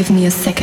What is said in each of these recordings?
Give me a second.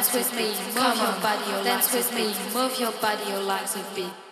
dance with me, move your body, dance with me, move your body, your like with me.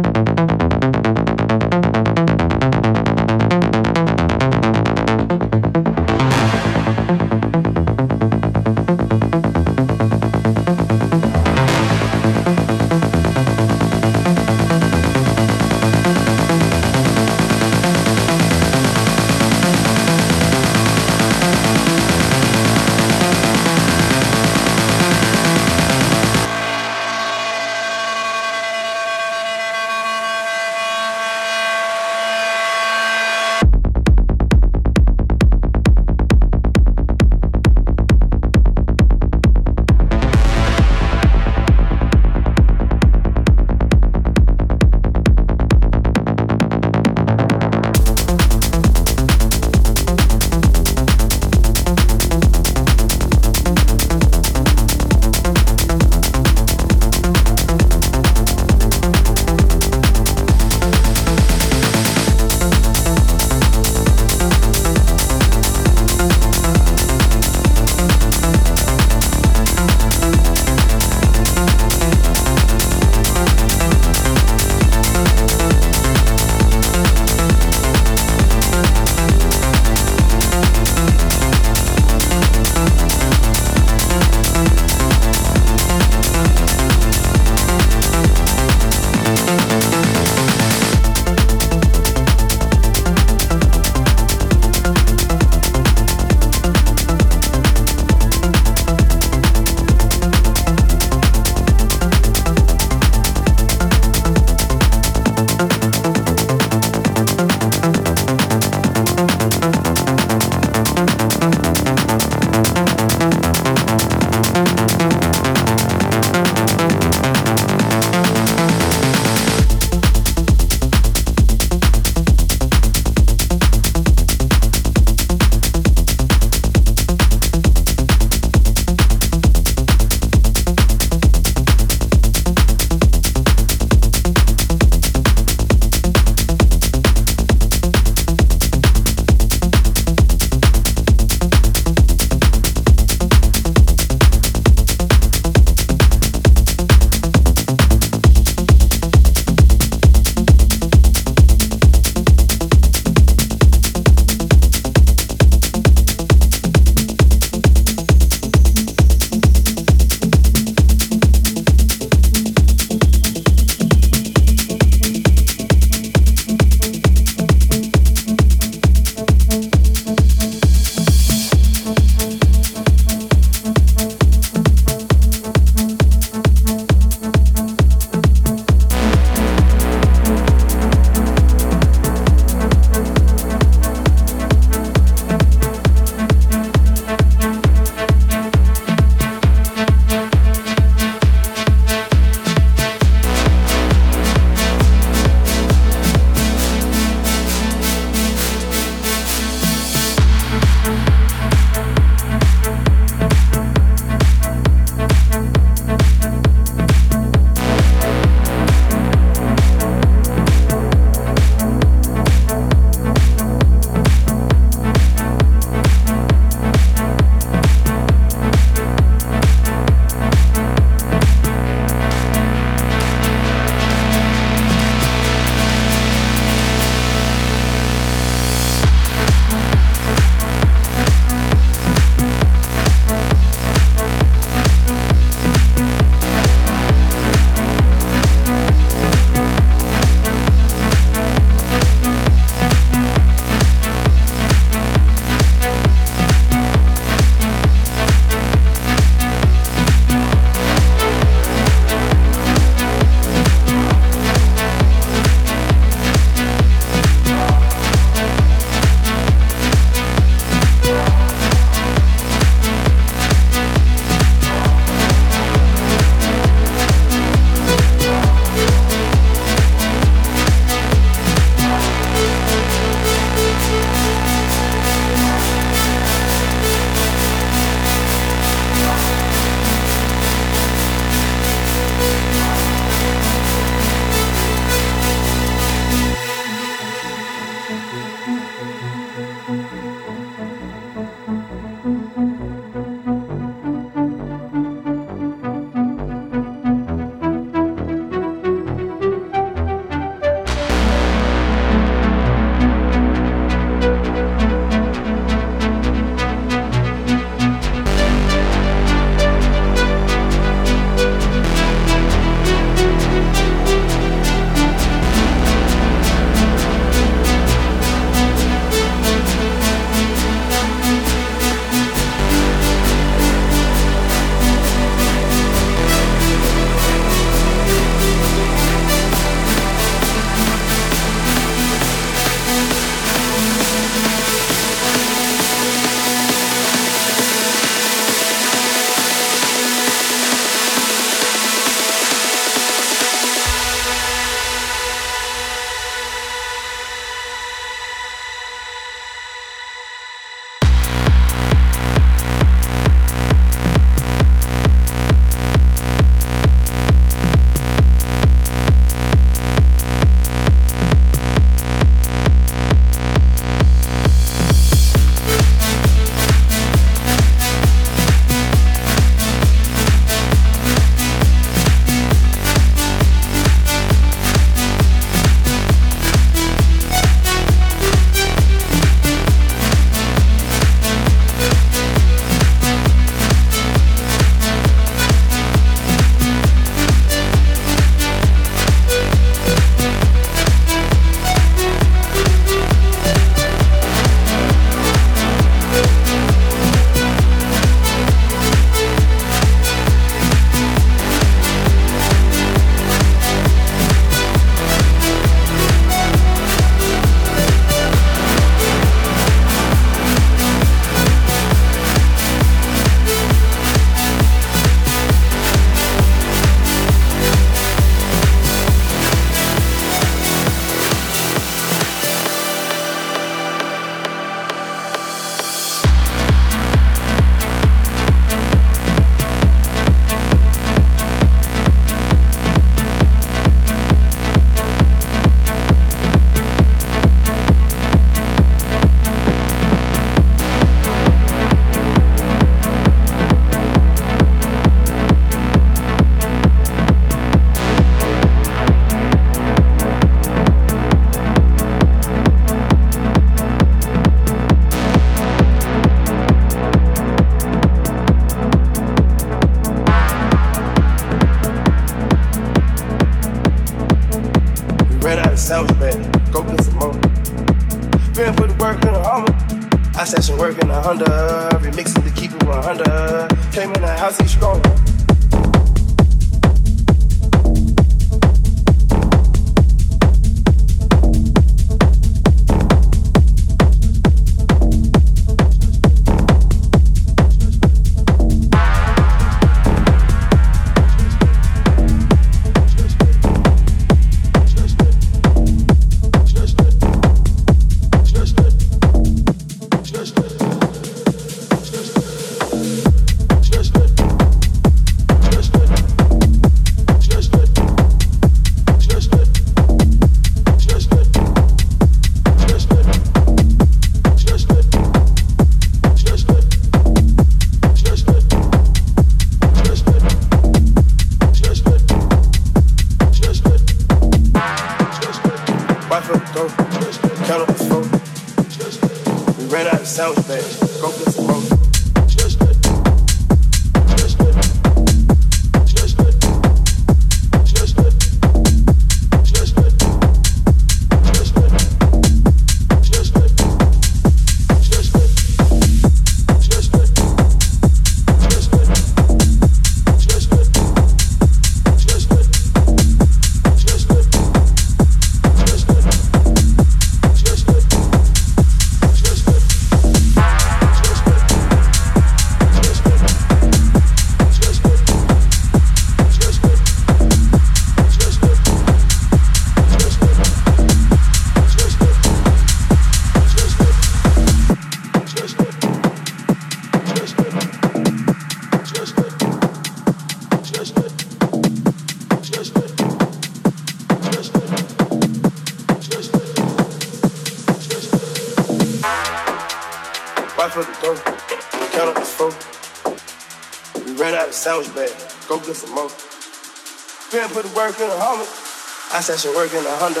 Session working a Honda,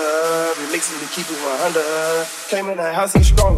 remixing to keep it 100. Came in the house, he's strong.